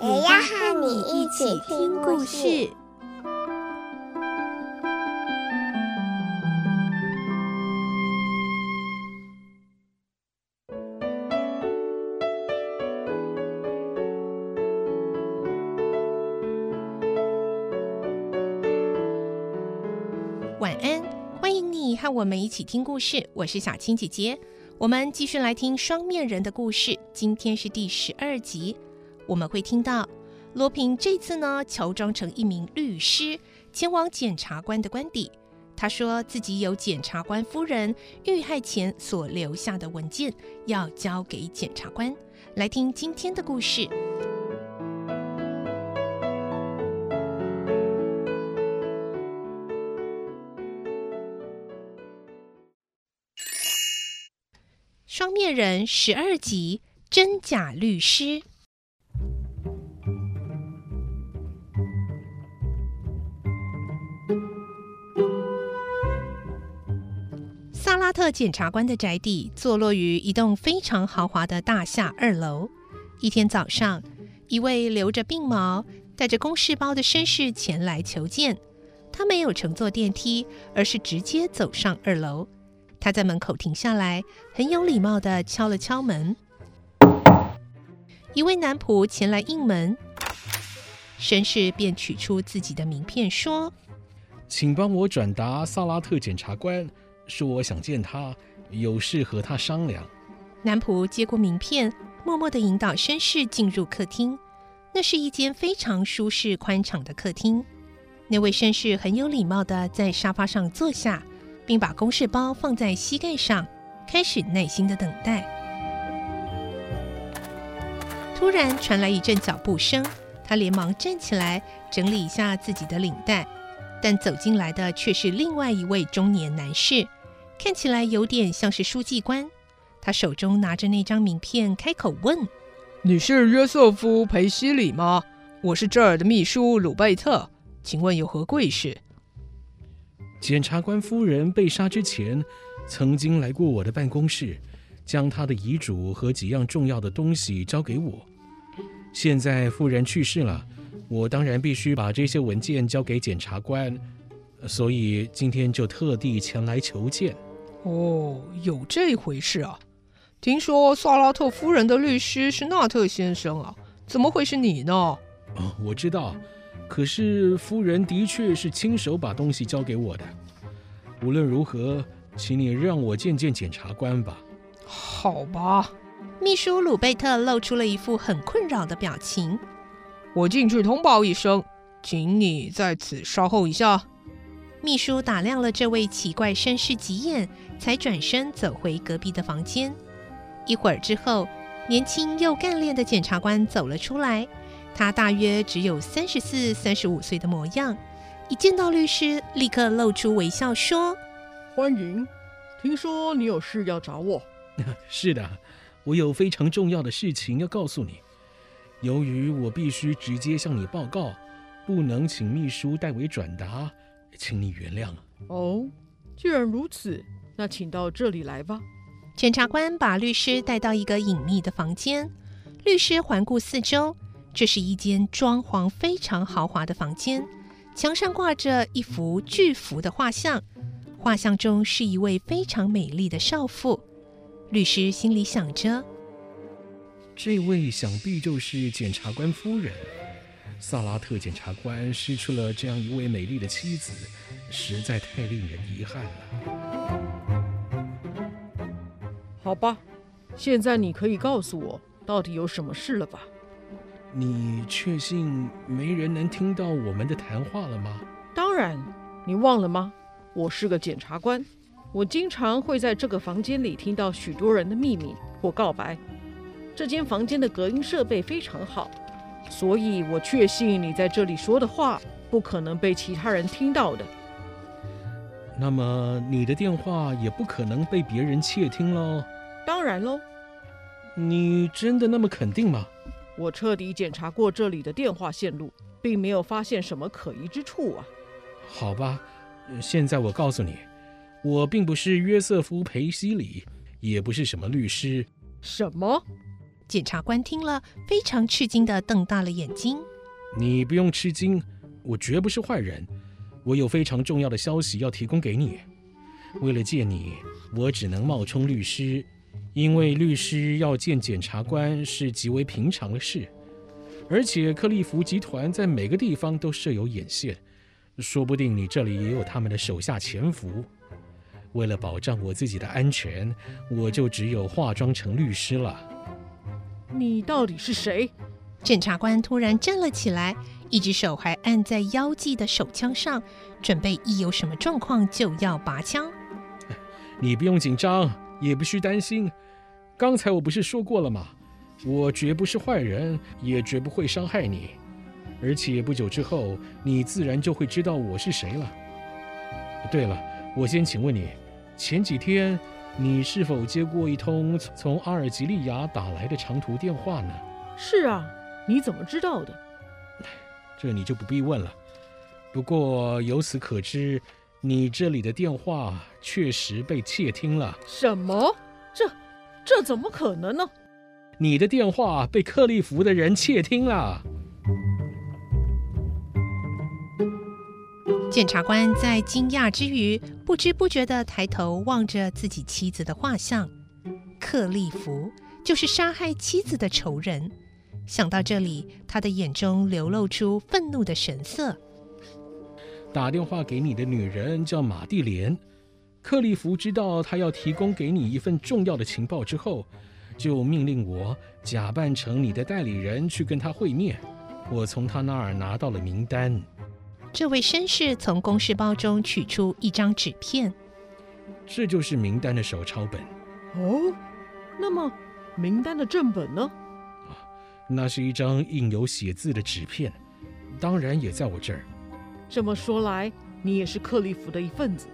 也要和你一起听故事。晚安，欢迎你和我们一起听故事。我是小青姐姐，我们继续来听双面人的故事。今天是第十二集，我们会听到罗平这次呢，乔装成一名律师，前往检察官的官邸。他说自己有检察官夫人遇害前所留下的文件，要交给检察官。来听今天的故事。双面人十二集，真假律师。萨特检察官的宅邸坐落于一栋非常豪华的大厦二楼。一天早上，一位留着鬓毛、带着公事包的绅士前来求见。他没有乘坐电梯，而是直接走上二楼。他在门口停下来，很有礼貌地敲了敲门。一位男仆前来应门，绅士便取出自己的名片说：“请帮我转达萨拉特检察官，说我想见他，有事和他商量。”男仆接过名片，默默的引导绅士进入客厅。那是一间非常舒适宽敞的客厅。那位绅士很有礼貌的在沙发上坐下。并把公事包放在膝盖上，开始耐心的等待。突然传来一阵脚步声，他连忙站起来整理一下自己的领带，但走进来的却是另外一位中年男士，看起来有点像是书记官。他手中拿着那张名片，开口问：“你是约瑟夫·裴西里吗？我是这儿的秘书鲁贝特，请问有何贵事？”检察官夫人被杀之前，曾经来过我的办公室，将她的遗嘱和几样重要的东西交给我。现在夫人去世了，我当然必须把这些文件交给检察官，所以今天就特地前来求见。哦，有这回事啊！听说萨拉特夫人的律师是纳特先生啊，怎么会是你呢？哦，我知道。可是夫人的确是亲手把东西交给我的。无论如何，请你让我见见检察官吧。好吧。秘书鲁贝特露出了一副很困扰的表情。我进去通报一声，请你在此稍候一下。秘书打量了这位奇怪绅士几眼，才转身走回隔壁的房间。一会儿之后，年轻又干练的检察官走了出来。他大约只有三十四、三十五岁的模样，一见到律师，立刻露出微笑，说：“欢迎，听说你有事要找我。”“是的，我有非常重要的事情要告诉你。由于我必须直接向你报告，不能请秘书代为转达，请你原谅。”“哦，既然如此，那请到这里来吧。”检察官把律师带到一个隐秘的房间，律师环顾四周。这是一间装潢非常豪华的房间，墙上挂着一幅巨幅的画像，画像中是一位非常美丽的少妇。律师心里想着，这位想必就是检察官夫人。萨拉特检察官失去了这样一位美丽的妻子，实在太令人遗憾了。好吧，现在你可以告诉我到底有什么事了吧？你确信没人能听到我们的谈话了吗？当然，你忘了吗？我是个检察官，我经常会在这个房间里听到许多人的秘密或告白。这间房间的隔音设备非常好，所以我确信你在这里说的话不可能被其他人听到的。那么你的电话也不可能被别人窃听喽？当然喽。你真的那么肯定吗？我彻底检查过这里的电话线路，并没有发现什么可疑之处啊。好吧，现在我告诉你，我并不是约瑟夫·裴西里，也不是什么律师。什么？检察官听了，非常吃惊地瞪大了眼睛。你不用吃惊，我绝不是坏人。我有非常重要的消息要提供给你。为了见你，我只能冒充律师。因为律师要见检察官是极为平常的事，而且克利夫集团在每个地方都设有眼线，说不定你这里也有他们的手下潜伏。为了保障我自己的安全，我就只有化妆成律师了。你到底是谁？检察官突然站了起来，一只手还按在腰际的手枪上，准备一有什么状况就要拔枪。你不用紧张，也不需担心。刚才我不是说过了吗？我绝不是坏人，也绝不会伤害你。而且不久之后，你自然就会知道我是谁了。对了，我先请问你，前几天你是否接过一通从阿尔及利亚打来的长途电话呢？是啊，你怎么知道的？这你就不必问了。不过由此可知，你这里的电话确实被窃听了。什么？这？这怎么可能呢？你的电话被克利夫的人窃听了。检察官在惊讶之余，不知不觉地抬头望着自己妻子的画像。克利夫就是杀害妻子的仇人。想到这里，他的眼中流露出愤怒的神色。打电话给你的女人叫玛蒂莲。克利夫知道他要提供给你一份重要的情报之后，就命令我假扮成你的代理人去跟他会面。我从他那儿拿到了名单。这位绅士从公事包中取出一张纸片，这就是名单的手抄本。哦，那么名单的正本呢？啊，那是一张印有写字的纸片，当然也在我这儿。这么说来，你也是克利夫的一份子。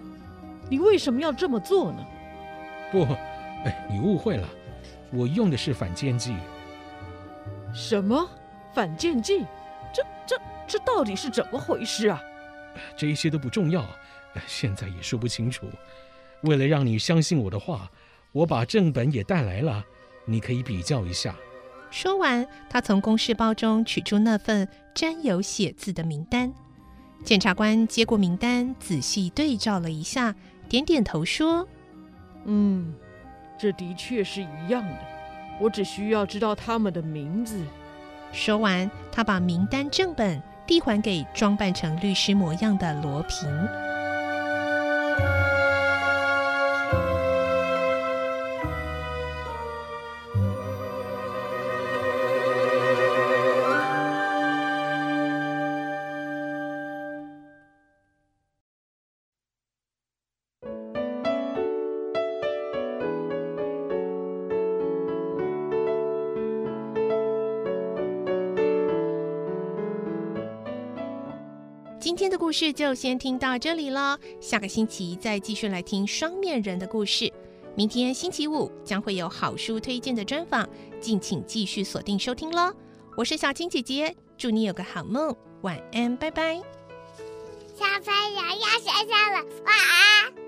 你为什么要这么做呢？不，哎，你误会了，我用的是反间计。什么反间计？这、到底是怎么回事啊？这一些都不重要，现在也说不清楚。为了让你相信我的话，我把正本也带来了，你可以比较一下。说完，他从公事包中取出那份沾有血渍的名单。检察官接过名单，仔细对照了一下。点点头说：“嗯，这的确是一样的。我只需要知道他们的名字。”说完，他把名单正本递还给装扮成律师模样的罗平。今天的故事就先听到这里了，下个星期再继续来听双面人的故事。明天星期五将会有好书推荐的专访，敬请继续锁定收听喽。我是小青姐姐，祝你有个好梦，晚安，拜拜。小朋友要睡觉了，晚安。